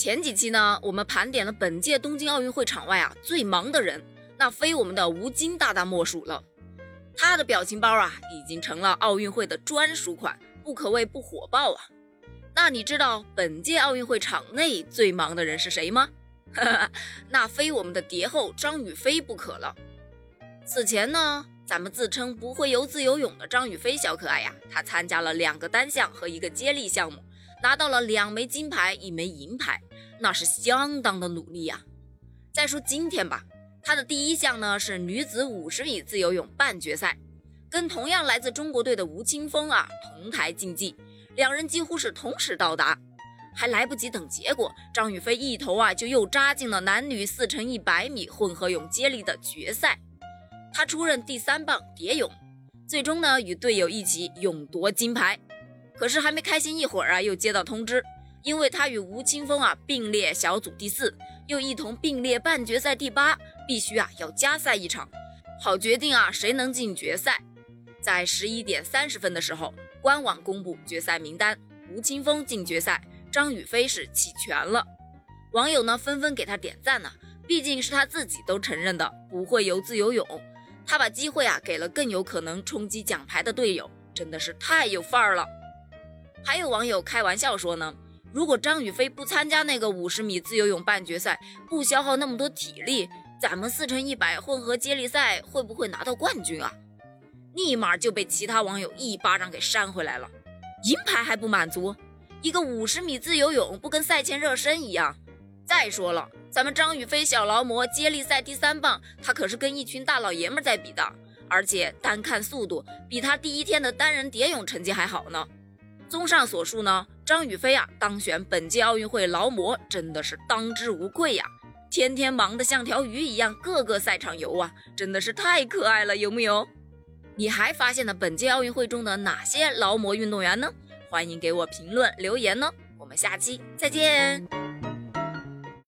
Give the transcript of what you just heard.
前几期呢，我们盘点了本届东京奥运会场外啊最忙的人，那非我们的吴京大大莫属了。他的表情包啊，已经成了奥运会的专属款，不可谓不火爆啊。那你知道本届奥运会场内最忙的人是谁吗？那非我们的蝶后张雨霏不可了。此前呢，咱们自称不会游自由泳的张雨霏小可爱呀，她参加了两个单项和一个接力项目，拿到了两枚金牌，一枚银牌，那是相当的努力呀。再说今天吧，她的第一项呢是女子五十米自由泳半决赛，跟同样来自中国队的吴青峰啊同台竞技。两人几乎是同时到达，还来不及等结果，张雨霏一头啊就又扎进了男女四乘一百米混合泳接力的决赛。她出任第三棒蝶泳，最终呢与队友一起勇夺金牌。可是还没开心一会儿啊，又接到通知，因为他与吴青峰啊并列小组第四，又一同并列半决赛第八，必须啊要加赛一场，好决定啊谁能进决赛。在十一点三十分的时候。官网公布决赛名单，吴青峰进决赛，张雨霏是弃权了。网友呢纷纷给他点赞呢，毕竟是他自己都承认的不会游自由泳，他把机会啊给了更有可能冲击奖牌的队友，真的是太有范儿了。还有网友开玩笑说呢，如果张雨霏不参加那个五十米自由泳半决赛，不消耗那么多体力，咱们四乘一百混合接力赛会不会拿到冠军啊？立马就被其他网友一巴掌给扇回来了。银牌还不满足，一个五十米自由泳不跟赛前热身一样？再说了，咱们张雨霏小劳模接力赛第三棒，她可是跟一群大老爷们在比的，而且单看速度，比她第一天的单人蝶泳成绩还好呢。综上所述呢，张雨霏啊当选本届奥运会劳模真的是当之无愧呀，天天忙得像条鱼一样，各个赛场游啊，真的是太可爱了，有木有？你还发现了本届奥运会中的哪些劳模运动员呢？欢迎给我评论留言呢！我们下期再见。